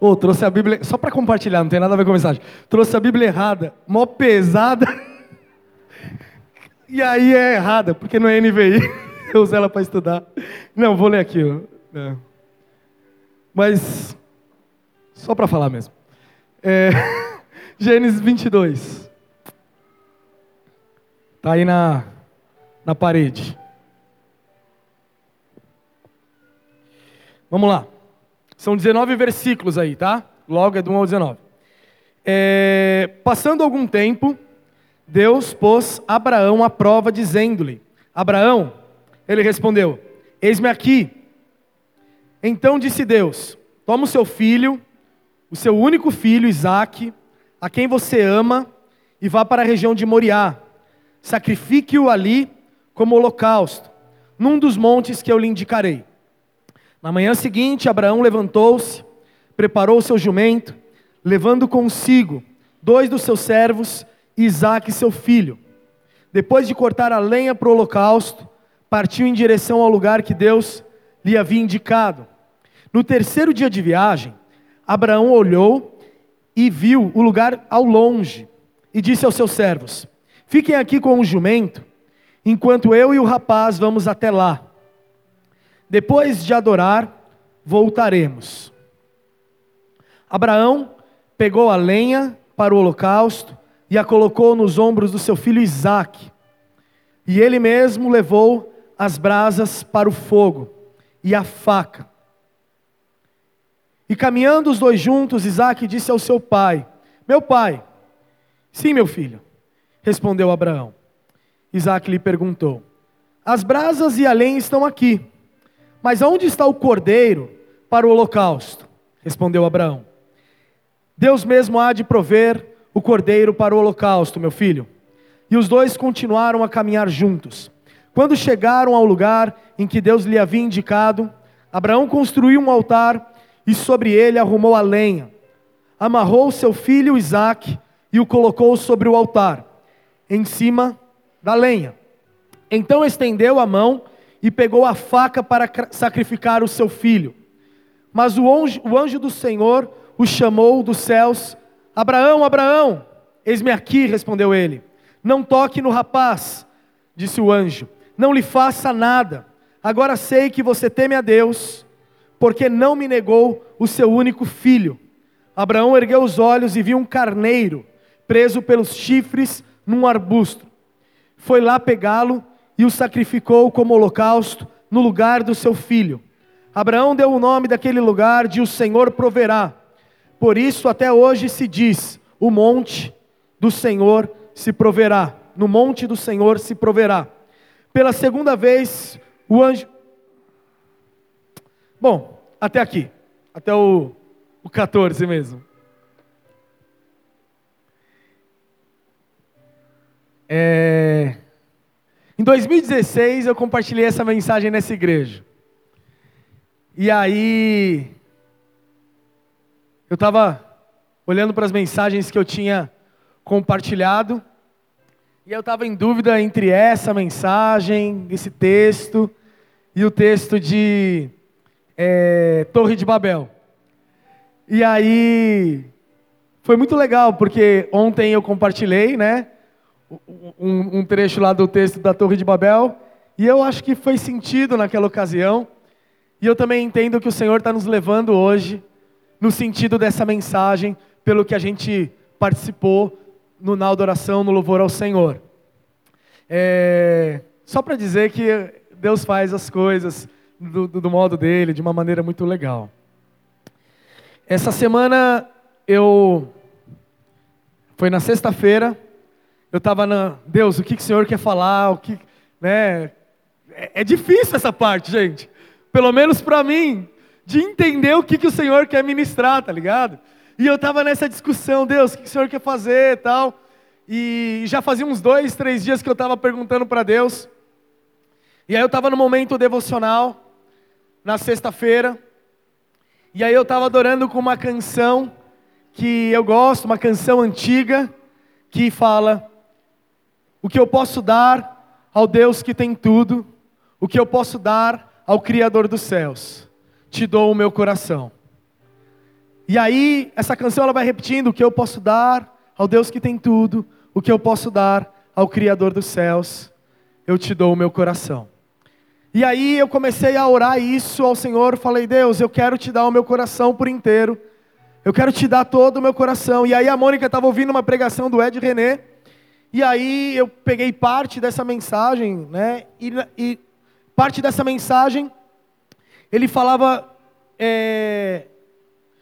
Ô, oh, trouxe a Bíblia, só para compartilhar, não tem nada a ver com a mensagem. Trouxe a Bíblia errada, mó pesada. E aí é errada, porque não é NVI. Eu uso ela para estudar. Não, vou ler aqui. É. Mas, só para falar mesmo. É, Gênesis 22. Está aí na, na parede. Vamos lá. São 19 versículos aí, tá? Logo é do 1 ao 19. É, passando algum tempo, Deus pôs Abraão à prova, dizendo-lhe: Abraão, ele respondeu: Eis-me aqui. Então disse Deus: Toma o seu filho, o seu único filho, Isaque, a quem você ama, e vá para a região de Moriá. Sacrifique-o ali como holocausto, num dos montes que eu lhe indicarei. Na manhã seguinte, Abraão levantou-se, preparou o seu jumento, levando consigo dois dos seus servos, Isaque, seu filho. Depois de cortar a lenha para o holocausto, partiu em direção ao lugar que Deus lhe havia indicado. No terceiro dia de viagem, Abraão olhou e viu o lugar ao longe e disse aos seus servos: Fiquem aqui com o jumento, enquanto eu e o rapaz vamos até lá. Depois de adorar, voltaremos. Abraão pegou a lenha para o holocausto e a colocou nos ombros do seu filho Isaque. E ele mesmo levou as brasas para o fogo e a faca. E caminhando os dois juntos, Isaque disse ao seu pai: Meu pai, sim, meu filho, respondeu Abraão. Isaque lhe perguntou: As brasas e a lenha estão aqui mas aonde está o cordeiro para o holocausto? Respondeu Abraão. Deus mesmo há de prover o cordeiro para o holocausto, meu filho. E os dois continuaram a caminhar juntos. Quando chegaram ao lugar em que Deus lhe havia indicado, Abraão construiu um altar e sobre ele arrumou a lenha. Amarrou seu filho Isaque e o colocou sobre o altar, em cima da lenha. Então estendeu a mão e pegou a faca para sacrificar o seu filho. Mas o anjo, o anjo do Senhor o chamou dos céus: Abraão, Abraão, eis-me aqui, respondeu ele. Não toque no rapaz, disse o anjo, não lhe faça nada. Agora sei que você teme a Deus, porque não me negou o seu único filho. Abraão ergueu os olhos e viu um carneiro preso pelos chifres num arbusto. Foi lá pegá-lo e o sacrificou como holocausto no lugar do seu filho. Abraão deu o nome daquele lugar de o Senhor proverá. Por isso até hoje se diz: o monte do Senhor se proverá. No monte do Senhor se proverá. Pela segunda vez, o anjo. Bom, até aqui. Até o, o 14 mesmo. É. Em 2016 eu compartilhei essa mensagem nessa igreja. E aí eu estava olhando para as mensagens que eu tinha compartilhado e eu estava em dúvida entre essa mensagem, esse texto e o texto de é, Torre de Babel. E aí foi muito legal porque ontem eu compartilhei, né? Um, um trecho lá do texto da Torre de Babel, e eu acho que foi sentido naquela ocasião, e eu também entendo que o Senhor está nos levando hoje no sentido dessa mensagem, pelo que a gente participou no na adoração, no louvor ao Senhor. É, só para dizer que Deus faz as coisas do, do, do modo dele, de uma maneira muito legal. Essa semana eu foi na sexta-feira, eu estava na Deus, o que, que o Senhor quer falar? O que, né? É, é difícil essa parte, gente. Pelo menos para mim, de entender o que, que o Senhor quer ministrar, tá ligado? E eu estava nessa discussão, Deus, o que, que o Senhor quer fazer, e tal. E já fazia uns dois, três dias que eu estava perguntando para Deus. E aí eu estava no momento devocional, na sexta-feira. E aí eu estava adorando com uma canção que eu gosto, uma canção antiga, que fala o que eu posso dar ao Deus que tem tudo, o que eu posso dar ao Criador dos céus. Te dou o meu coração. E aí, essa canção ela vai repetindo: o que eu posso dar ao Deus que tem tudo, o que eu posso dar ao Criador dos céus, eu te dou o meu coração. E aí eu comecei a orar isso ao Senhor, falei: Deus, eu quero te dar o meu coração por inteiro, eu quero te dar todo o meu coração. E aí a Mônica estava ouvindo uma pregação do Ed René, e aí eu peguei parte dessa mensagem, né? E, e parte dessa mensagem, ele falava. É,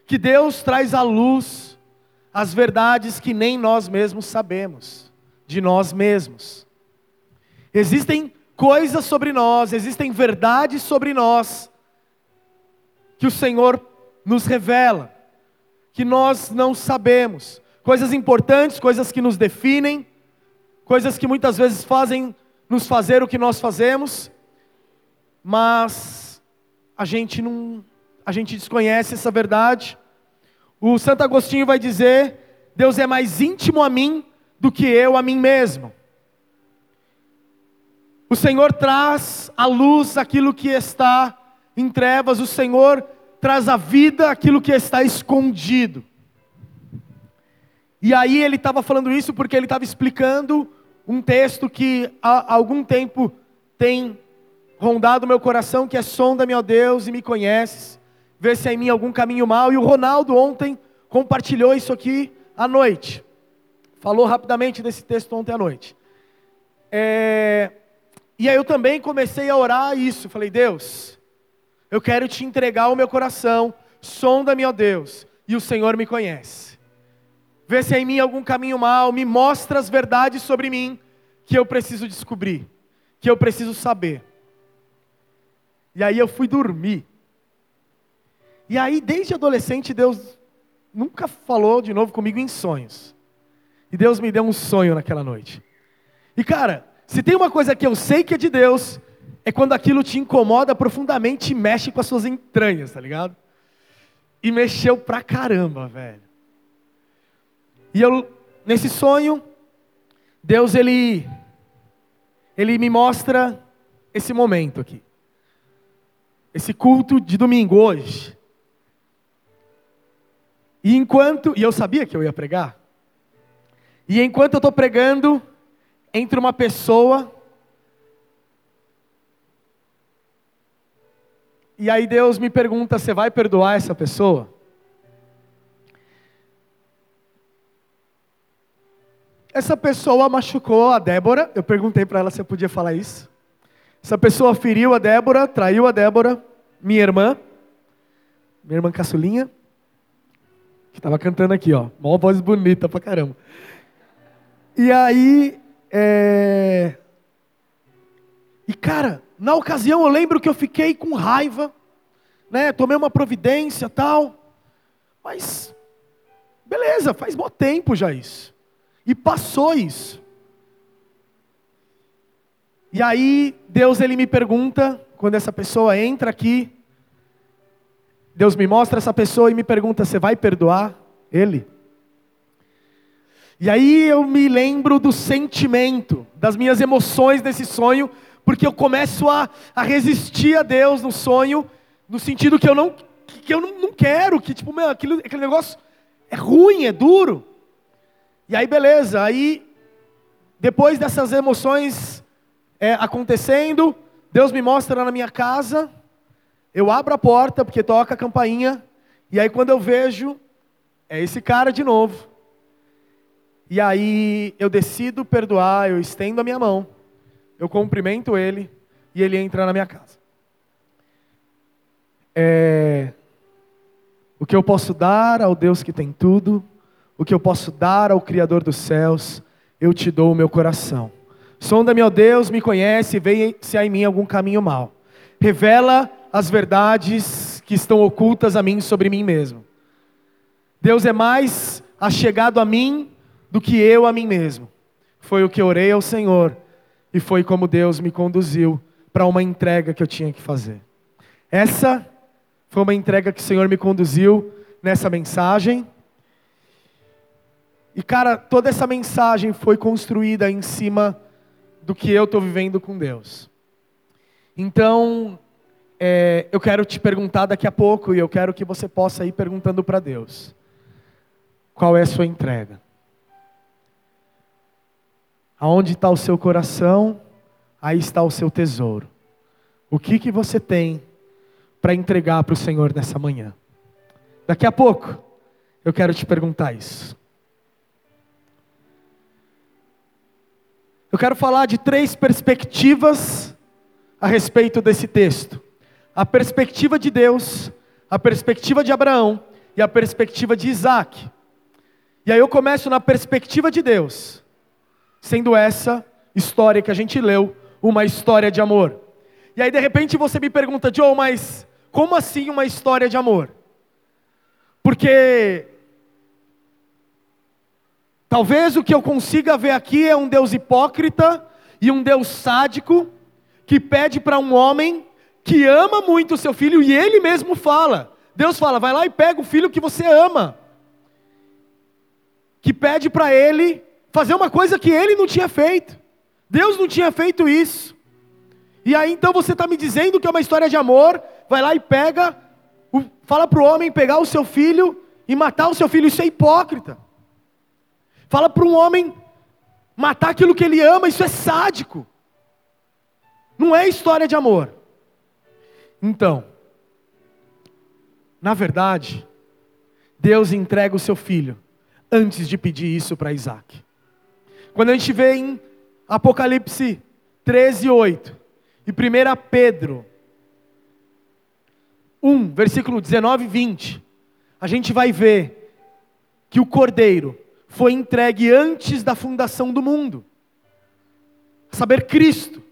que Deus traz à luz as verdades que nem nós mesmos sabemos de nós mesmos. Existem coisas sobre nós, existem verdades sobre nós que o Senhor nos revela, que nós não sabemos, coisas importantes, coisas que nos definem, coisas que muitas vezes fazem nos fazer o que nós fazemos, mas a gente não a gente desconhece essa verdade. O Santo Agostinho vai dizer: Deus é mais íntimo a mim do que eu a mim mesmo. O Senhor traz à luz aquilo que está em trevas, o Senhor traz à vida aquilo que está escondido. E aí ele estava falando isso porque ele estava explicando um texto que há algum tempo tem rondado meu coração, que é sonda-me, ó Deus, e me conheces ver se há em mim algum caminho mal. E o Ronaldo ontem compartilhou isso aqui à noite. Falou rapidamente desse texto ontem à noite. É... E aí eu também comecei a orar isso. Falei, Deus, eu quero te entregar o meu coração. Sonda-me, ó Deus, e o Senhor me conhece. Vê se há em mim algum caminho mal, me mostra as verdades sobre mim que eu preciso descobrir, que eu preciso saber. E aí eu fui dormir. E aí, desde adolescente, Deus nunca falou de novo comigo em sonhos. E Deus me deu um sonho naquela noite. E cara, se tem uma coisa que eu sei que é de Deus, é quando aquilo te incomoda profundamente e mexe com as suas entranhas, tá ligado? E mexeu pra caramba, velho. E eu, nesse sonho, Deus ele, ele me mostra esse momento aqui. Esse culto de domingo hoje. E enquanto, e eu sabia que eu ia pregar, e enquanto eu estou pregando, entre uma pessoa, e aí Deus me pergunta: você vai perdoar essa pessoa? Essa pessoa machucou a Débora, eu perguntei para ela se eu podia falar isso. Essa pessoa feriu a Débora, traiu a Débora, minha irmã, minha irmã caçulinha que estava cantando aqui, ó. Mó voz bonita pra caramba. E aí, é... E cara, na ocasião eu lembro que eu fiquei com raiva, né? Tomei uma providência tal. Mas, beleza, faz bom tempo já isso. E passou isso. E aí, Deus ele me pergunta, quando essa pessoa entra aqui, Deus me mostra essa pessoa e me pergunta: você vai perdoar ele? E aí eu me lembro do sentimento, das minhas emoções nesse sonho, porque eu começo a, a resistir a Deus no sonho, no sentido que eu não, que eu não, não quero, que tipo, meu, aquilo, aquele negócio é ruim, é duro. E aí beleza, aí depois dessas emoções é, acontecendo, Deus me mostra na minha casa, eu abro a porta porque toca a campainha, e aí quando eu vejo, é esse cara de novo. E aí eu decido perdoar, eu estendo a minha mão, eu cumprimento ele e ele entra na minha casa. É... O que eu posso dar ao Deus que tem tudo, o que eu posso dar ao Criador dos céus, eu te dou o meu coração. Sonda-me, ó Deus, me conhece, vê se há em mim algum caminho mal. Revela as verdades que estão ocultas a mim sobre mim mesmo. Deus é mais achegado a mim do que eu a mim mesmo. Foi o que orei ao Senhor e foi como Deus me conduziu para uma entrega que eu tinha que fazer. Essa foi uma entrega que o Senhor me conduziu nessa mensagem. E cara, toda essa mensagem foi construída em cima do que eu estou vivendo com Deus. Então, é, eu quero te perguntar daqui a pouco e eu quero que você possa ir perguntando para Deus: qual é a sua entrega? Aonde está o seu coração, aí está o seu tesouro. O que, que você tem para entregar para o Senhor nessa manhã? Daqui a pouco, eu quero te perguntar isso. Eu quero falar de três perspectivas a respeito desse texto: a perspectiva de Deus, a perspectiva de Abraão e a perspectiva de Isaac. E aí eu começo na perspectiva de Deus sendo essa história que a gente leu uma história de amor. E aí de repente você me pergunta, Joe, mas como assim uma história de amor? Porque talvez o que eu consiga ver aqui é um Deus hipócrita e um Deus sádico que pede para um homem que ama muito o seu filho e ele mesmo fala. Deus fala: vai lá e pega o filho que você ama. Que pede para ele fazer uma coisa que ele não tinha feito. Deus não tinha feito isso. E aí então você está me dizendo que é uma história de amor, vai lá e pega, fala para o homem pegar o seu filho e matar o seu filho, isso é hipócrita. Fala para um homem matar aquilo que ele ama, isso é sádico. Não é história de amor. Então, na verdade, Deus entrega o seu filho antes de pedir isso para Isaac. Quando a gente vê em Apocalipse 13, 8 e 1 Pedro 1, versículo 19 e 20, a gente vai ver que o Cordeiro foi entregue antes da fundação do mundo, a saber, Cristo.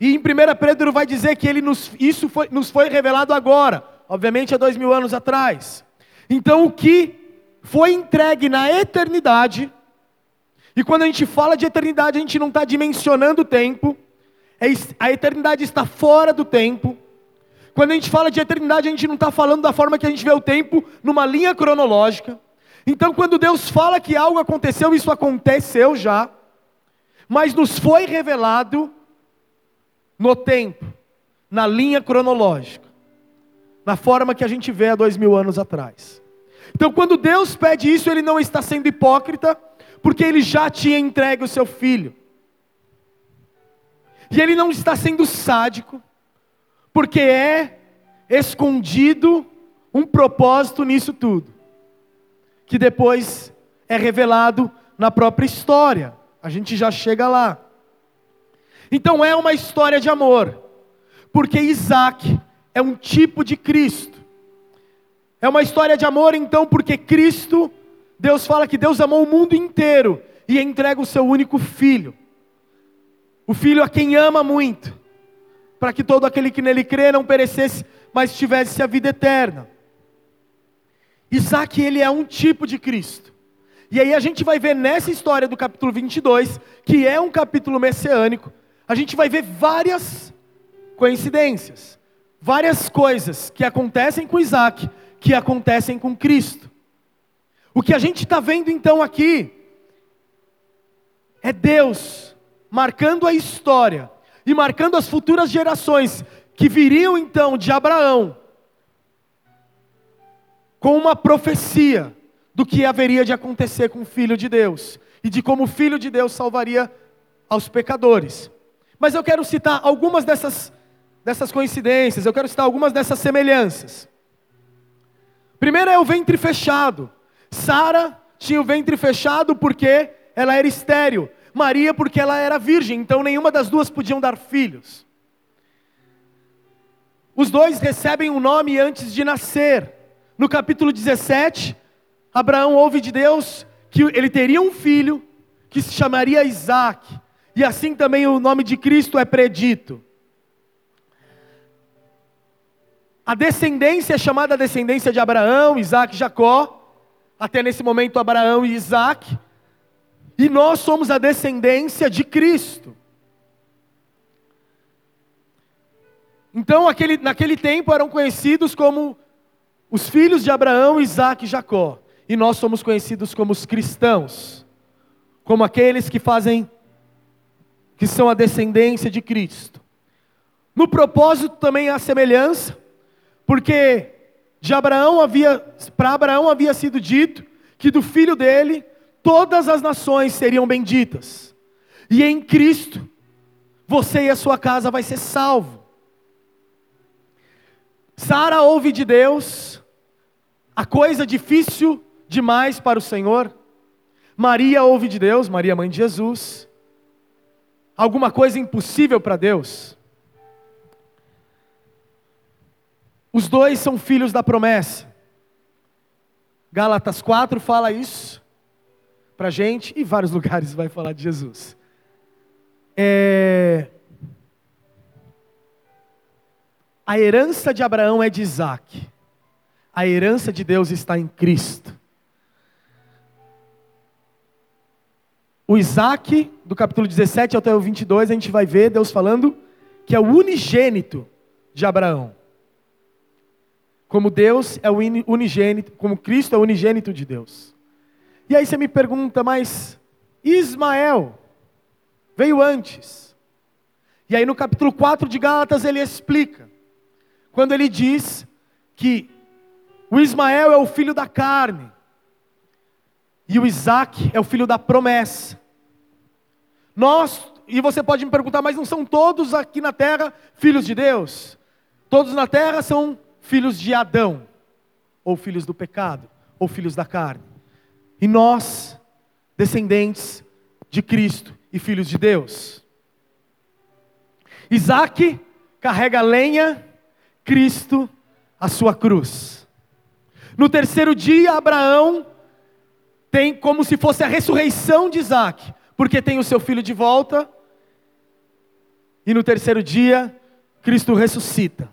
E em 1 Pedro vai dizer que ele nos, isso foi, nos foi revelado agora, obviamente há dois mil anos atrás. Então o que foi entregue na eternidade e quando a gente fala de eternidade, a gente não está dimensionando o tempo, é a eternidade está fora do tempo. Quando a gente fala de eternidade, a gente não está falando da forma que a gente vê o tempo numa linha cronológica. Então, quando Deus fala que algo aconteceu, isso aconteceu já, mas nos foi revelado no tempo, na linha cronológica, na forma que a gente vê há dois mil anos atrás. Então, quando Deus pede isso, Ele não está sendo hipócrita, porque ele já tinha entregue o seu filho. E ele não está sendo sádico, porque é escondido um propósito nisso tudo, que depois é revelado na própria história. A gente já chega lá. Então é uma história de amor, porque Isaac é um tipo de Cristo. É uma história de amor, então, porque Cristo Deus fala que Deus amou o mundo inteiro e entrega o seu único filho. O filho a quem ama muito, para que todo aquele que nele crê não perecesse, mas tivesse a vida eterna. Isaac, ele é um tipo de Cristo. E aí a gente vai ver nessa história do capítulo 22, que é um capítulo messiânico, a gente vai ver várias coincidências, várias coisas que acontecem com Isaac, que acontecem com Cristo. O que a gente está vendo então aqui é Deus marcando a história e marcando as futuras gerações que viriam então de Abraão com uma profecia do que haveria de acontecer com o filho de Deus e de como o filho de Deus salvaria aos pecadores. Mas eu quero citar algumas dessas dessas coincidências, eu quero citar algumas dessas semelhanças. Primeiro é o ventre fechado. Sara tinha o ventre fechado porque ela era estéril. Maria porque ela era virgem, então nenhuma das duas podiam dar filhos. Os dois recebem um nome antes de nascer. No capítulo 17, Abraão ouve de Deus que ele teria um filho que se chamaria Isaac. E assim também o nome de Cristo é predito. A descendência é chamada descendência de Abraão, Isaac e Jacó até nesse momento Abraão e Isaac, e nós somos a descendência de Cristo. Então, aquele, naquele tempo eram conhecidos como os filhos de Abraão, Isaac e Jacó, e nós somos conhecidos como os cristãos, como aqueles que fazem, que são a descendência de Cristo. No propósito também há semelhança, porque de Abraão havia, para Abraão havia sido dito que do filho dele todas as nações seriam benditas. E em Cristo você e a sua casa vai ser salvo. Sara ouve de Deus a coisa difícil demais para o Senhor. Maria ouve de Deus, Maria mãe de Jesus. Alguma coisa impossível para Deus? Os dois são filhos da promessa. Gálatas 4 fala isso para gente e vários lugares vai falar de Jesus. É... A herança de Abraão é de Isaac. A herança de Deus está em Cristo. O Isaac, do capítulo 17 até o 22, a gente vai ver Deus falando que é o unigênito de Abraão. Como Deus é o unigênito, como Cristo é o unigênito de Deus. E aí você me pergunta, mas Ismael veio antes. E aí no capítulo 4 de Gálatas ele explica, quando ele diz que o Ismael é o filho da carne, e o Isaac é o filho da promessa. Nós, e você pode me perguntar, mas não são todos aqui na terra filhos de Deus? Todos na terra são filhos de Adão, ou filhos do pecado, ou filhos da carne. E nós, descendentes de Cristo e filhos de Deus. Isaac carrega lenha, Cristo a sua cruz. No terceiro dia, Abraão tem como se fosse a ressurreição de Isaac, porque tem o seu filho de volta. E no terceiro dia, Cristo ressuscita.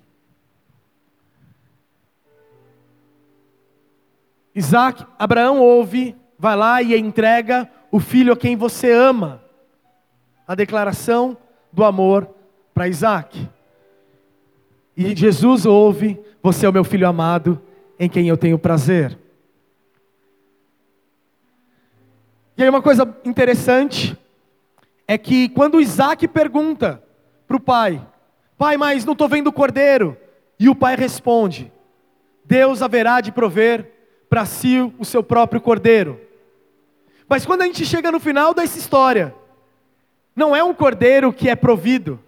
Isaac, Abraão ouve, vai lá e entrega o filho a quem você ama. A declaração do amor para Isaac. E Jesus ouve, você é o meu filho amado, em quem eu tenho prazer. E aí uma coisa interessante é que quando Isaac pergunta para o pai, pai, mas não estou vendo o cordeiro, e o pai responde, Deus haverá de prover para si o seu próprio cordeiro. Mas quando a gente chega no final dessa história, não é um cordeiro que é provido.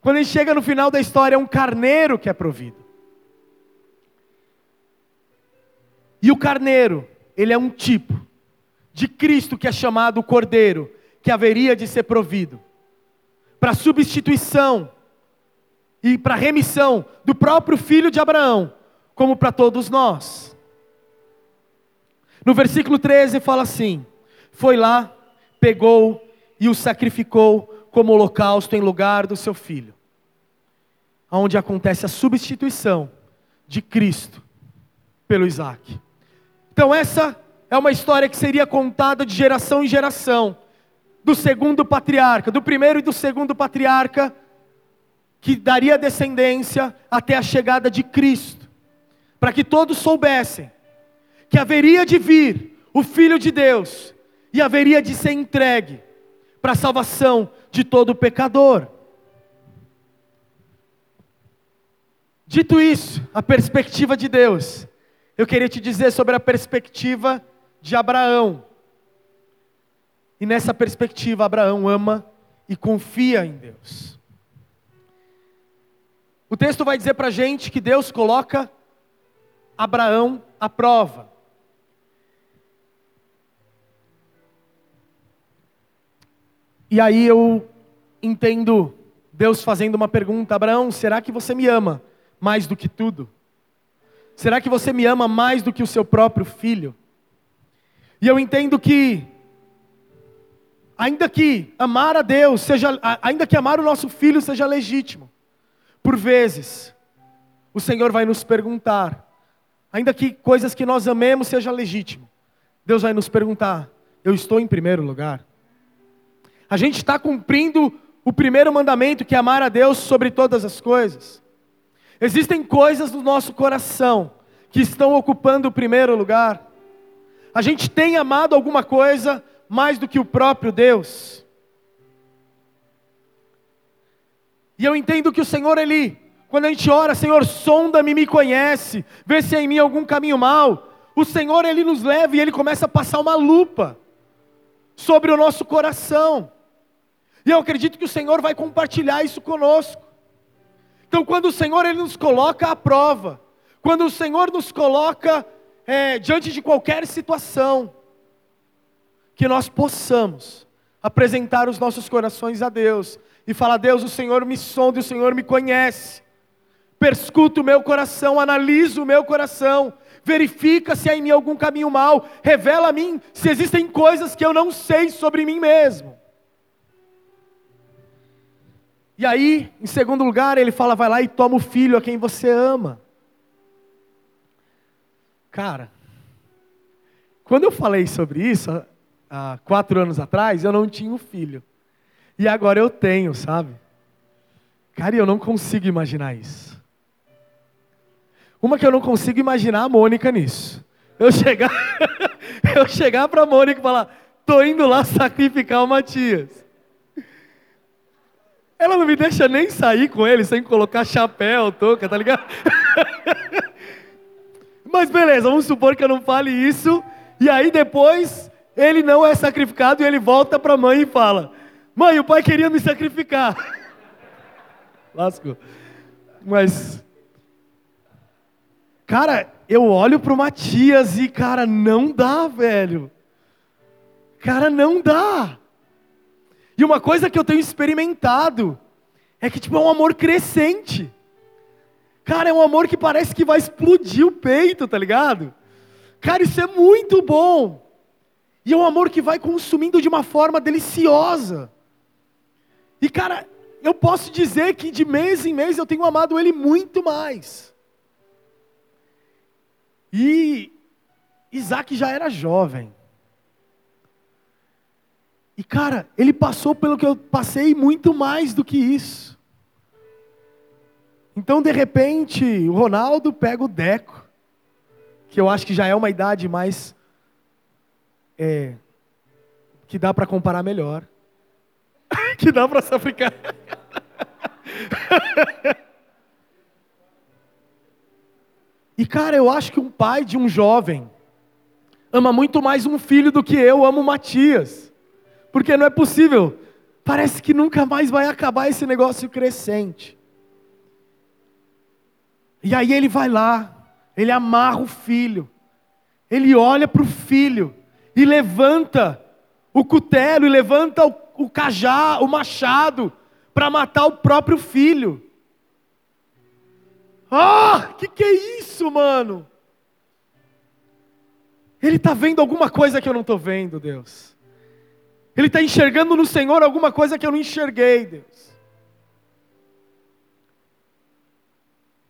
Quando a gente chega no final da história, é um carneiro que é provido. E o carneiro, ele é um tipo de Cristo que é chamado cordeiro, que haveria de ser provido para substituição e para remissão do próprio filho de Abraão, como para todos nós. No versículo 13 fala assim: Foi lá, pegou e o sacrificou como holocausto em lugar do seu filho. Onde acontece a substituição de Cristo pelo Isaac. Então, essa é uma história que seria contada de geração em geração, do segundo patriarca, do primeiro e do segundo patriarca, que daria descendência até a chegada de Cristo para que todos soubessem que haveria de vir o Filho de Deus e haveria de ser entregue para a salvação de todo pecador. Dito isso, a perspectiva de Deus, eu queria te dizer sobre a perspectiva de Abraão. E nessa perspectiva, Abraão ama e confia em Deus. O texto vai dizer para a gente que Deus coloca Abraão à prova. E aí eu entendo Deus fazendo uma pergunta: Abraão, será que você me ama mais do que tudo? Será que você me ama mais do que o seu próprio filho? E eu entendo que, ainda que amar a Deus seja, ainda que amar o nosso filho seja legítimo, por vezes, o Senhor vai nos perguntar: Ainda que coisas que nós amemos seja legítimo. Deus vai nos perguntar: eu estou em primeiro lugar? A gente está cumprindo o primeiro mandamento, que é amar a Deus sobre todas as coisas. Existem coisas no nosso coração que estão ocupando o primeiro lugar. A gente tem amado alguma coisa mais do que o próprio Deus. E eu entendo que o Senhor, Ele, quando a gente ora, Senhor, sonda-me, me conhece, vê se há em mim algum caminho mal. O Senhor, Ele nos leva e Ele começa a passar uma lupa sobre o nosso coração. E eu acredito que o Senhor vai compartilhar isso conosco. Então, quando o Senhor Ele nos coloca à prova, quando o Senhor nos coloca é, diante de qualquer situação, que nós possamos apresentar os nossos corações a Deus e falar: Deus, o Senhor me sonda, o Senhor me conhece, perscuta o meu coração, analisa o meu coração, verifica se há em mim algum caminho mal, revela a mim se existem coisas que eu não sei sobre mim mesmo. E aí, em segundo lugar, ele fala: vai lá e toma o filho a quem você ama. Cara, quando eu falei sobre isso, há quatro anos atrás, eu não tinha um filho. E agora eu tenho, sabe? Cara, eu não consigo imaginar isso. Uma que eu não consigo imaginar a Mônica nisso. Eu chegar, eu chegar para a Mônica e falar: tô indo lá sacrificar o Matias. Ela não me deixa nem sair com ele sem colocar chapéu, touca, tá ligado? Mas beleza, vamos supor que eu não fale isso. E aí depois ele não é sacrificado e ele volta para a mãe e fala: Mãe, o pai queria me sacrificar. Lascou. Mas, cara, eu olho para o Matias e, cara, não dá, velho. Cara, não dá. E uma coisa que eu tenho experimentado é que tipo é um amor crescente. Cara, é um amor que parece que vai explodir o peito, tá ligado? Cara, isso é muito bom. E é um amor que vai consumindo de uma forma deliciosa. E cara, eu posso dizer que de mês em mês eu tenho amado ele muito mais. E Isaac já era jovem. E cara, ele passou pelo que eu passei muito mais do que isso. Então, de repente, o Ronaldo pega o Deco, que eu acho que já é uma idade mais. É, que dá para comparar melhor. que dá para se aplicar. e cara, eu acho que um pai de um jovem ama muito mais um filho do que eu amo Matias. Porque não é possível. Parece que nunca mais vai acabar esse negócio crescente. E aí ele vai lá, ele amarra o filho, ele olha para o filho e levanta o cutelo e levanta o, o cajá, o machado, para matar o próprio filho. Ah, que que é isso, mano? Ele está vendo alguma coisa que eu não estou vendo, Deus. Ele está enxergando no Senhor alguma coisa que eu não enxerguei, Deus.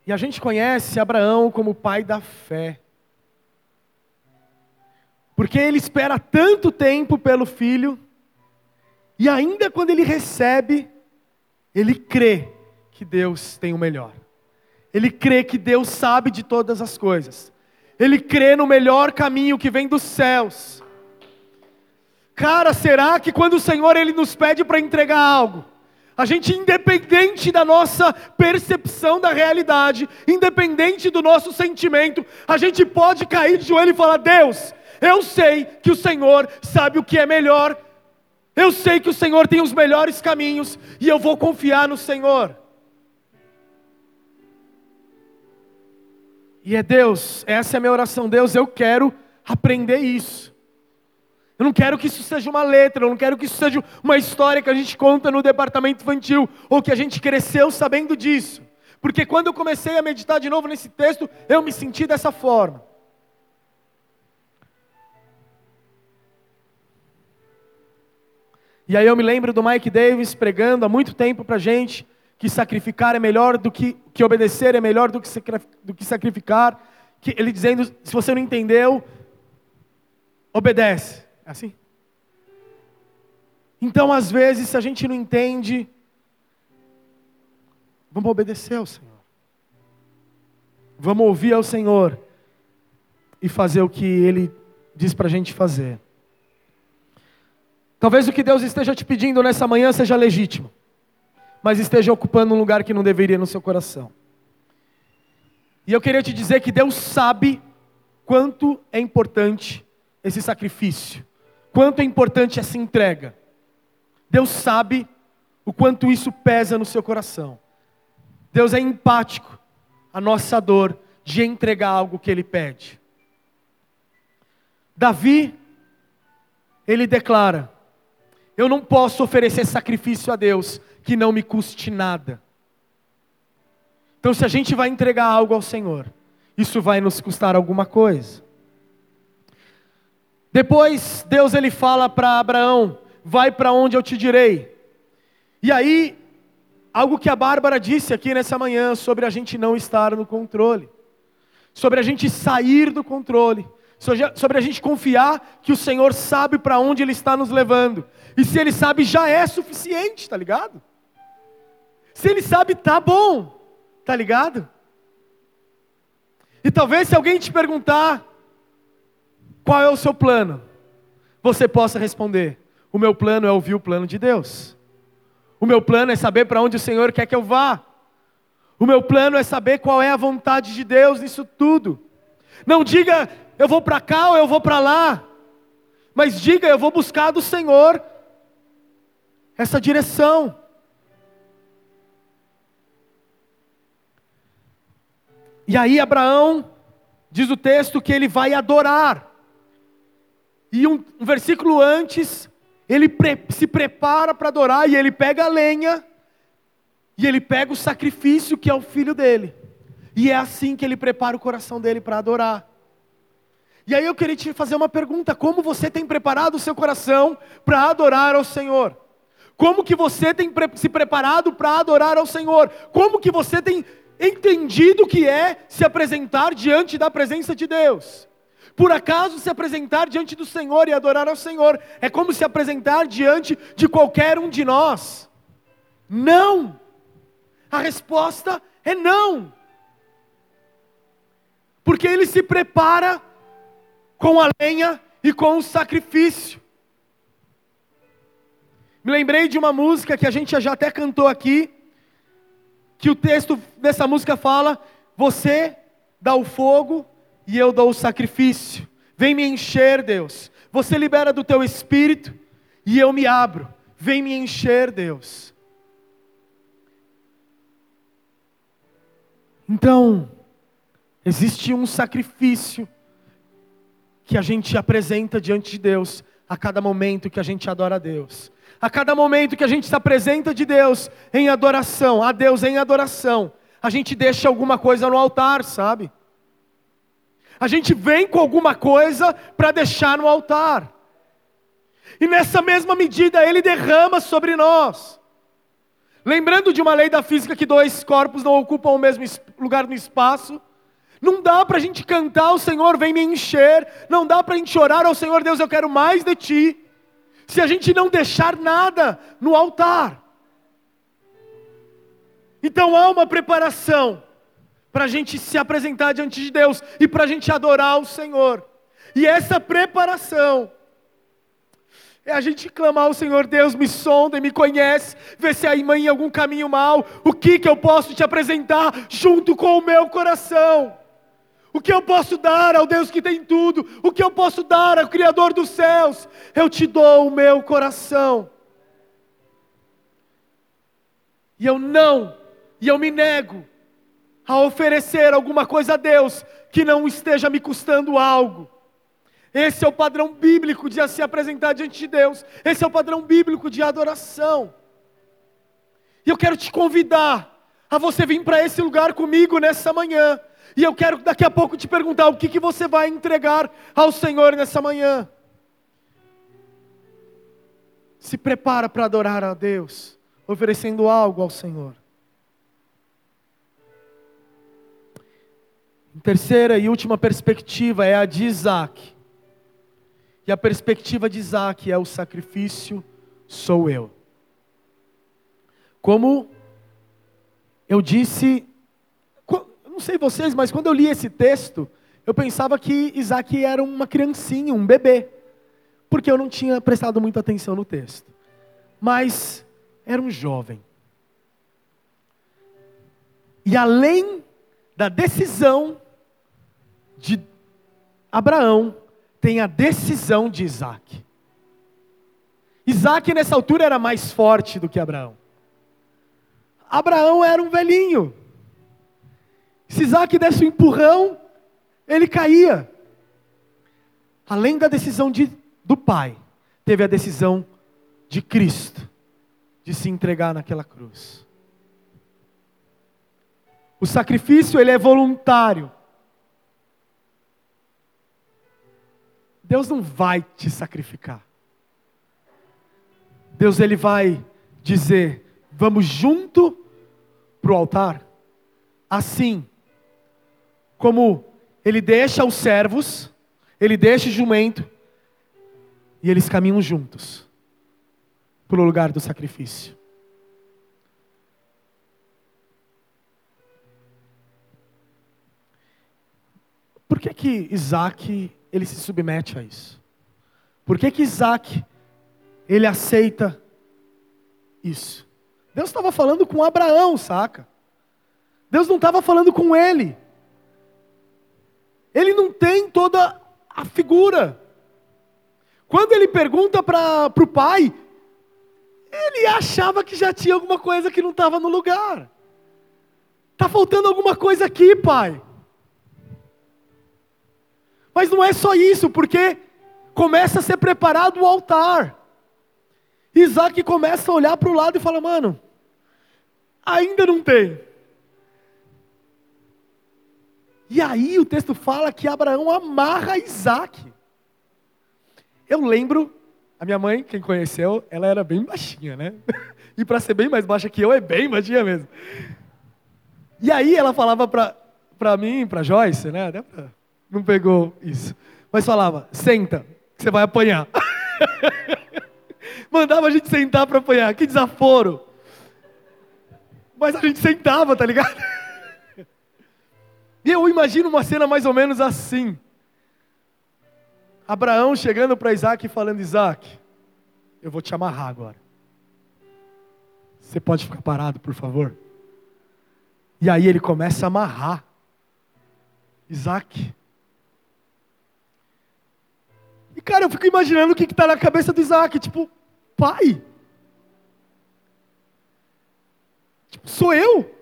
E a gente conhece Abraão como pai da fé. Porque ele espera tanto tempo pelo filho, e ainda quando ele recebe, ele crê que Deus tem o melhor. Ele crê que Deus sabe de todas as coisas. Ele crê no melhor caminho que vem dos céus. Cara, será que quando o Senhor ele nos pede para entregar algo, a gente independente da nossa percepção da realidade, independente do nosso sentimento, a gente pode cair de joelho e falar: "Deus, eu sei que o Senhor sabe o que é melhor. Eu sei que o Senhor tem os melhores caminhos e eu vou confiar no Senhor." E é Deus, essa é a minha oração, Deus, eu quero aprender isso. Eu não quero que isso seja uma letra, eu não quero que isso seja uma história que a gente conta no departamento infantil, ou que a gente cresceu sabendo disso. Porque quando eu comecei a meditar de novo nesse texto, eu me senti dessa forma. E aí eu me lembro do Mike Davis pregando há muito tempo para gente que sacrificar é melhor do que, que obedecer é melhor do que, do que sacrificar. Que ele dizendo, se você não entendeu, obedece. É assim? Então, às vezes, se a gente não entende, vamos obedecer ao Senhor. Vamos ouvir ao Senhor e fazer o que Ele diz para a gente fazer. Talvez o que Deus esteja te pedindo nessa manhã seja legítimo, mas esteja ocupando um lugar que não deveria no seu coração. E eu queria te dizer que Deus sabe quanto é importante esse sacrifício, quanto é importante essa entrega. Deus sabe o quanto isso pesa no seu coração. Deus é empático à nossa dor de entregar algo que Ele pede. Davi, ele declara: Eu não posso oferecer sacrifício a Deus que não me custe nada. Então, se a gente vai entregar algo ao Senhor, isso vai nos custar alguma coisa. Depois, Deus ele fala para Abraão: Vai para onde eu te direi. E aí, algo que a Bárbara disse aqui nessa manhã sobre a gente não estar no controle, sobre a gente sair do controle, sobre a gente confiar que o Senhor sabe para onde Ele está nos levando. E se Ele sabe, já é suficiente, tá ligado? Se Ele sabe, tá bom, tá ligado? E talvez se alguém te perguntar qual é o seu plano, você possa responder: o meu plano é ouvir o plano de Deus. O meu plano é saber para onde o Senhor quer que eu vá. O meu plano é saber qual é a vontade de Deus nisso tudo. Não diga eu vou para cá ou eu vou para lá, mas diga eu vou buscar do Senhor essa direção. E aí Abraão diz o texto que ele vai adorar. E um, um versículo antes ele pre se prepara para adorar e ele pega a lenha e ele pega o sacrifício que é o filho dele. E é assim que ele prepara o coração dele para adorar. E aí eu queria te fazer uma pergunta: como você tem preparado o seu coração para adorar ao Senhor? Como que você tem se preparado para adorar ao Senhor? Como que você tem entendido o que é se apresentar diante da presença de Deus? Por acaso se apresentar diante do Senhor e adorar ao Senhor é como se apresentar diante de qualquer um de nós? Não! A resposta é não. Porque ele se prepara com a lenha e com o sacrifício. Me lembrei de uma música que a gente já até cantou aqui, que o texto dessa música fala: Você dá o fogo e eu dou o sacrifício. Vem me encher, Deus. Você libera do teu espírito e eu me abro. Vem me encher, Deus. Então, existe um sacrifício que a gente apresenta diante de Deus a cada momento que a gente adora a Deus. A cada momento que a gente se apresenta de Deus em adoração, a Deus em adoração, a gente deixa alguma coisa no altar, sabe? A gente vem com alguma coisa para deixar no altar. E nessa mesma medida ele derrama sobre nós. Lembrando de uma lei da física que dois corpos não ocupam o mesmo lugar no espaço, não dá para a gente cantar o Senhor vem me encher, não dá para a gente orar ao Senhor Deus eu quero mais de Ti, se a gente não deixar nada no altar. Então há uma preparação para a gente se apresentar diante de Deus e para a gente adorar o Senhor. E essa preparação é a gente clamar ao Senhor, Deus me sonda e me conhece, vê se há em mim algum caminho mal, o que que eu posso te apresentar junto com o meu coração. O que eu posso dar ao Deus que tem tudo? O que eu posso dar ao Criador dos céus? Eu te dou o meu coração. E eu não, e eu me nego a oferecer alguma coisa a Deus que não esteja me custando algo. Esse é o padrão bíblico de se apresentar diante de Deus. Esse é o padrão bíblico de adoração. E eu quero te convidar a você vir para esse lugar comigo nessa manhã. E eu quero daqui a pouco te perguntar o que, que você vai entregar ao Senhor nessa manhã. Se prepara para adorar a Deus, oferecendo algo ao Senhor. Terceira e última perspectiva é a de Isaac. E a perspectiva de Isaac é o sacrifício sou eu. Como eu disse, não sei vocês, mas quando eu li esse texto, eu pensava que Isaac era uma criancinha, um bebê, porque eu não tinha prestado muita atenção no texto. Mas era um jovem. E além da decisão de Abraão, tem a decisão de Isaac. Isaac nessa altura era mais forte do que Abraão. Abraão era um velhinho. Se Isaac desse um empurrão, ele caía. Além da decisão de, do pai, teve a decisão de Cristo de se entregar naquela cruz. O sacrifício ele é voluntário. Deus não vai te sacrificar. Deus ele vai dizer: "Vamos junto para o altar". Assim como ele deixa os servos, ele deixa o jumento e eles caminham juntos para o lugar do sacrifício. Por que que Isaac ele se submete a isso? Por que que Isaac ele aceita isso? Deus estava falando com Abraão, saca? Deus não estava falando com ele. Ele não tem toda a figura. Quando ele pergunta para o pai, ele achava que já tinha alguma coisa que não estava no lugar. Está faltando alguma coisa aqui, pai. Mas não é só isso, porque começa a ser preparado o altar. Isaac começa a olhar para o lado e fala: Mano, ainda não tem. E aí o texto fala que Abraão amarra Isaac. Eu lembro, a minha mãe, quem conheceu, ela era bem baixinha, né? E para ser bem mais baixa que eu, é bem baixinha mesmo. E aí ela falava para pra mim, para Joyce, né? Não pegou isso. Mas falava, senta, que você vai apanhar. Mandava a gente sentar para apanhar, que desaforo. Mas a gente sentava, tá ligado? E eu imagino uma cena mais ou menos assim. Abraão chegando para Isaac e falando: Isaac, eu vou te amarrar agora. Você pode ficar parado, por favor? E aí ele começa a amarrar Isaac. Cara, eu fico imaginando o que está na cabeça do Isaac, tipo, pai. Tipo, sou eu?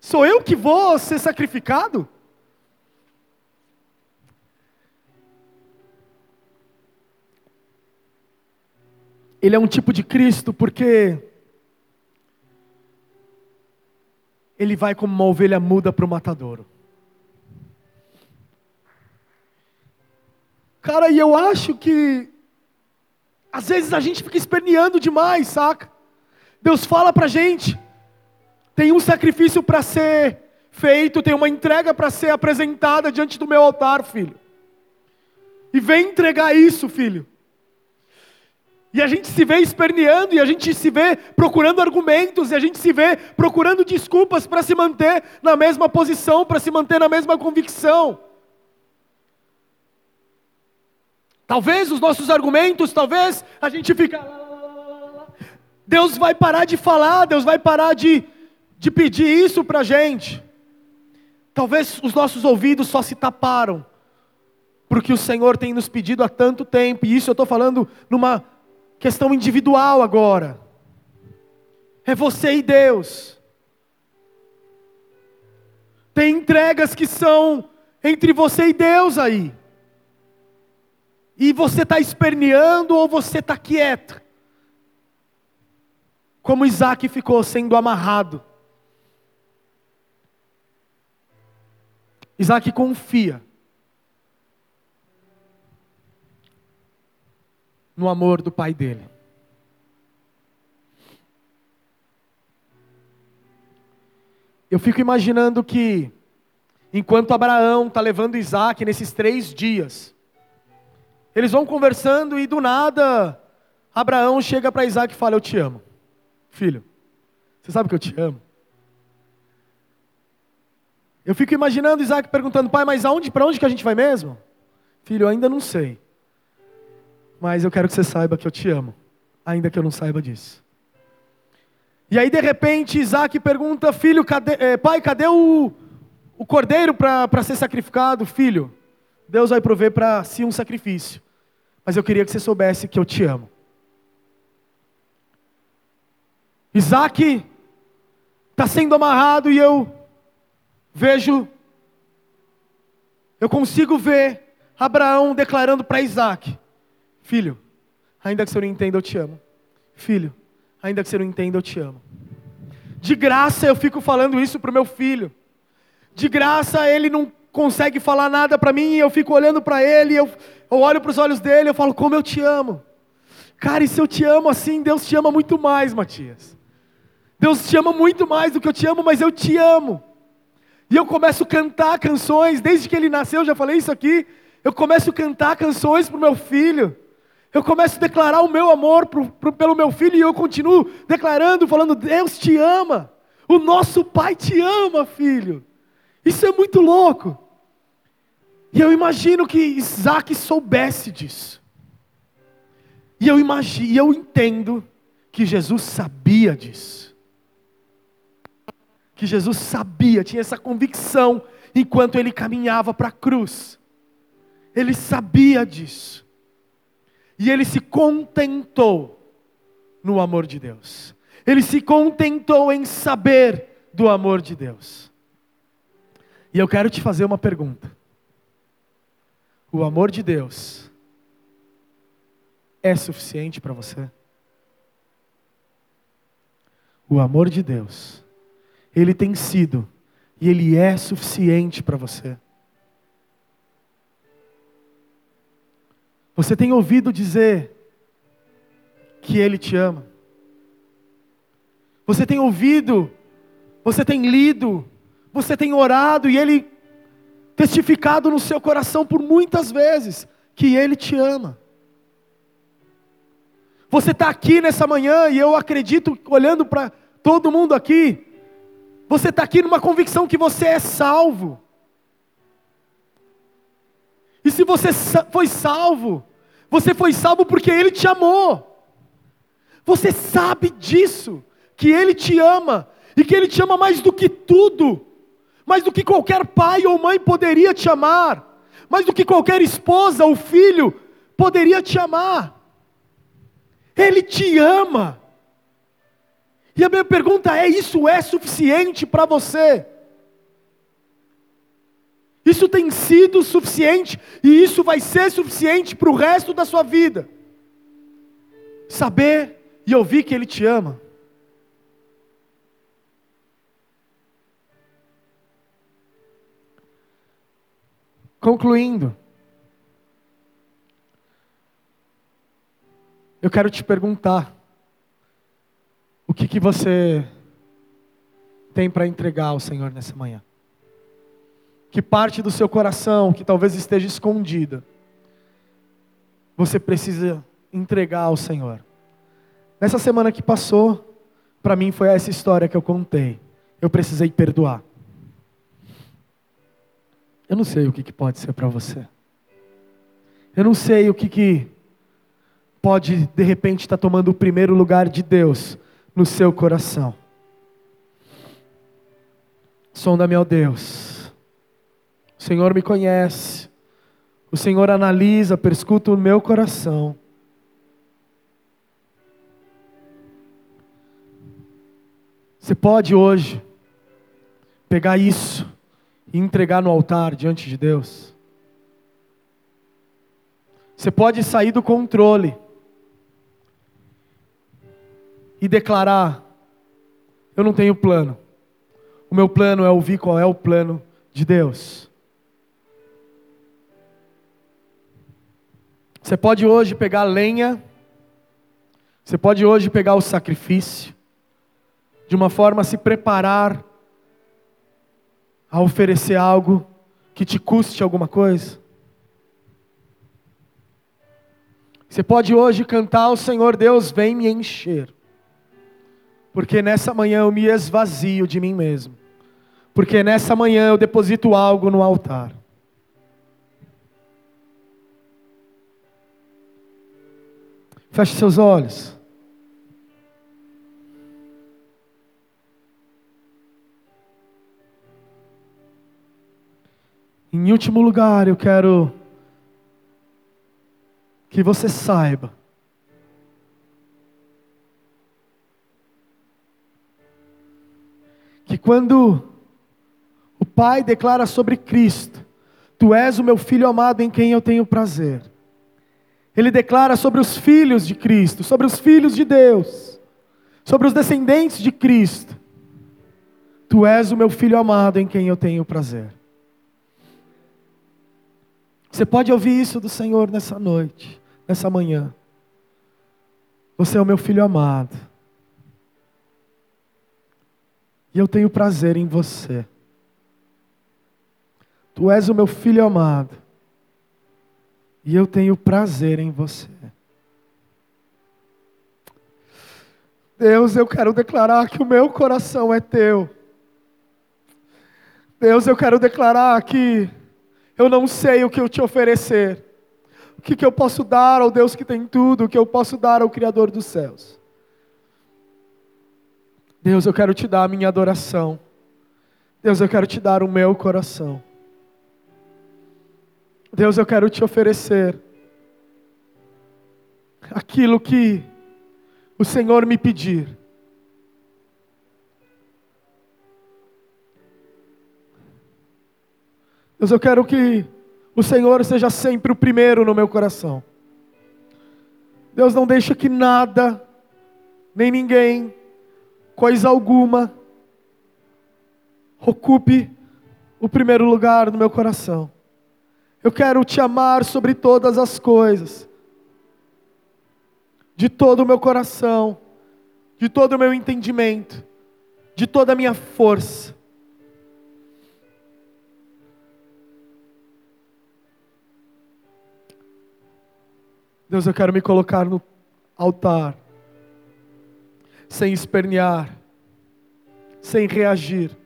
Sou eu que vou ser sacrificado? Ele é um tipo de Cristo porque ele vai como uma ovelha muda para o matadouro. Cara, e eu acho que às vezes a gente fica esperneando demais, saca? Deus fala pra gente, tem um sacrifício para ser feito, tem uma entrega para ser apresentada diante do meu altar, filho. E vem entregar isso, filho. E a gente se vê esperneando, e a gente se vê procurando argumentos, e a gente se vê procurando desculpas para se manter na mesma posição, para se manter na mesma convicção. Talvez os nossos argumentos, talvez a gente fica. Deus vai parar de falar, Deus vai parar de, de pedir isso para a gente. Talvez os nossos ouvidos só se taparam, porque o Senhor tem nos pedido há tanto tempo, e isso eu estou falando numa questão individual agora. É você e Deus. Tem entregas que são entre você e Deus aí. E você está esperneando ou você está quieto. Como Isaac ficou sendo amarrado. Isaac confia no amor do pai dele. Eu fico imaginando que, enquanto Abraão está levando Isaac nesses três dias, eles vão conversando e do nada, Abraão chega para Isaac e fala: Eu te amo, filho. Você sabe que eu te amo? Eu fico imaginando Isaac perguntando: Pai, mas aonde, para onde que a gente vai mesmo? Filho, eu ainda não sei. Mas eu quero que você saiba que eu te amo, ainda que eu não saiba disso. E aí de repente Isaac pergunta: Filho, cadê, eh, pai, cadê o, o cordeiro para ser sacrificado? Filho, Deus vai prover para si um sacrifício. Mas eu queria que você soubesse que eu te amo. Isaac está sendo amarrado e eu vejo, eu consigo ver Abraão declarando para Isaac: Filho, ainda que você não entenda, eu te amo. Filho, ainda que você não entenda, eu te amo. De graça eu fico falando isso para o meu filho. De graça ele não consegue falar nada para mim, eu fico olhando para ele, eu, eu olho para os olhos dele, eu falo, como eu te amo. Cara, e se eu te amo assim, Deus te ama muito mais, Matias. Deus te ama muito mais do que eu te amo, mas eu te amo. E eu começo a cantar canções, desde que ele nasceu, já falei isso aqui. Eu começo a cantar canções para o meu filho. Eu começo a declarar o meu amor pro, pro, pelo meu filho e eu continuo declarando, falando: Deus te ama. O nosso Pai te ama, filho. Isso é muito louco. E eu imagino que Isaac soubesse disso. E eu imagino, e eu entendo que Jesus sabia disso. Que Jesus sabia, tinha essa convicção enquanto ele caminhava para a cruz. Ele sabia disso. E ele se contentou no amor de Deus. Ele se contentou em saber do amor de Deus. E eu quero te fazer uma pergunta. O amor de Deus é suficiente para você? O amor de Deus, ele tem sido e ele é suficiente para você. Você tem ouvido dizer que Ele te ama? Você tem ouvido, você tem lido, você tem orado e Ele testificado no seu coração por muitas vezes que Ele te ama. Você está aqui nessa manhã e eu acredito, olhando para todo mundo aqui, você está aqui numa convicção que você é salvo. E se você foi salvo, você foi salvo porque Ele te amou. Você sabe disso, que Ele te ama, e que Ele te ama mais do que tudo, mais do que qualquer pai ou mãe poderia te amar, mais do que qualquer esposa ou filho poderia te amar. Ele te ama. E a minha pergunta é: isso é suficiente para você? Isso tem sido suficiente e isso vai ser suficiente para o resto da sua vida. Saber e ouvir que Ele te ama. Concluindo, eu quero te perguntar: o que, que você tem para entregar ao Senhor nessa manhã? que parte do seu coração, que talvez esteja escondida, você precisa entregar ao Senhor. Nessa semana que passou, para mim foi essa história que eu contei. Eu precisei perdoar. Eu não sei o que, que pode ser para você. Eu não sei o que, que pode, de repente, estar tá tomando o primeiro lugar de Deus no seu coração. Sonda-me, ó Deus o Senhor me conhece. O Senhor analisa, perscuta o meu coração. Você pode hoje pegar isso e entregar no altar diante de Deus. Você pode sair do controle e declarar: Eu não tenho plano. O meu plano é ouvir qual é o plano de Deus. Você pode hoje pegar lenha, você pode hoje pegar o sacrifício, de uma forma a se preparar a oferecer algo que te custe alguma coisa. Você pode hoje cantar ao Senhor Deus, vem me encher. Porque nessa manhã eu me esvazio de mim mesmo. Porque nessa manhã eu deposito algo no altar. Feche seus olhos. Em último lugar, eu quero que você saiba que quando o Pai declara sobre Cristo, Tu és o meu filho amado em quem eu tenho prazer. Ele declara sobre os filhos de Cristo, sobre os filhos de Deus, sobre os descendentes de Cristo. Tu és o meu filho amado em quem eu tenho prazer. Você pode ouvir isso do Senhor nessa noite, nessa manhã. Você é o meu filho amado. E eu tenho prazer em você. Tu és o meu filho amado. E eu tenho prazer em você. Deus, eu quero declarar que o meu coração é teu. Deus, eu quero declarar que eu não sei o que eu te oferecer. O que, que eu posso dar ao Deus que tem tudo, o que eu posso dar ao Criador dos céus. Deus, eu quero te dar a minha adoração. Deus, eu quero te dar o meu coração. Deus, eu quero te oferecer aquilo que o Senhor me pedir. Deus, eu quero que o Senhor seja sempre o primeiro no meu coração. Deus, não deixa que nada, nem ninguém, coisa alguma, ocupe o primeiro lugar no meu coração. Eu quero te amar sobre todas as coisas, de todo o meu coração, de todo o meu entendimento, de toda a minha força. Deus, eu quero me colocar no altar, sem espernear, sem reagir,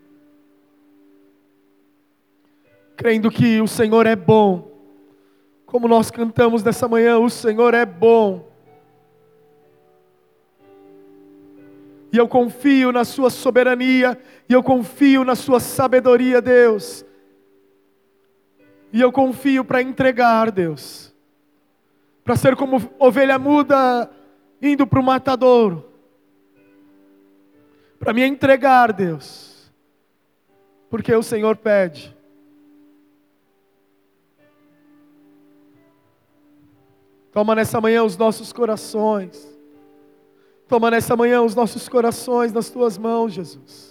crendo que o Senhor é bom, como nós cantamos nessa manhã, o Senhor é bom. E eu confio na Sua soberania, e eu confio na Sua sabedoria, Deus. E eu confio para entregar, Deus para ser como ovelha muda indo para o matadouro, para me entregar, Deus, porque o Senhor pede. Toma nessa manhã os nossos corações. Toma nessa manhã os nossos corações nas tuas mãos, Jesus.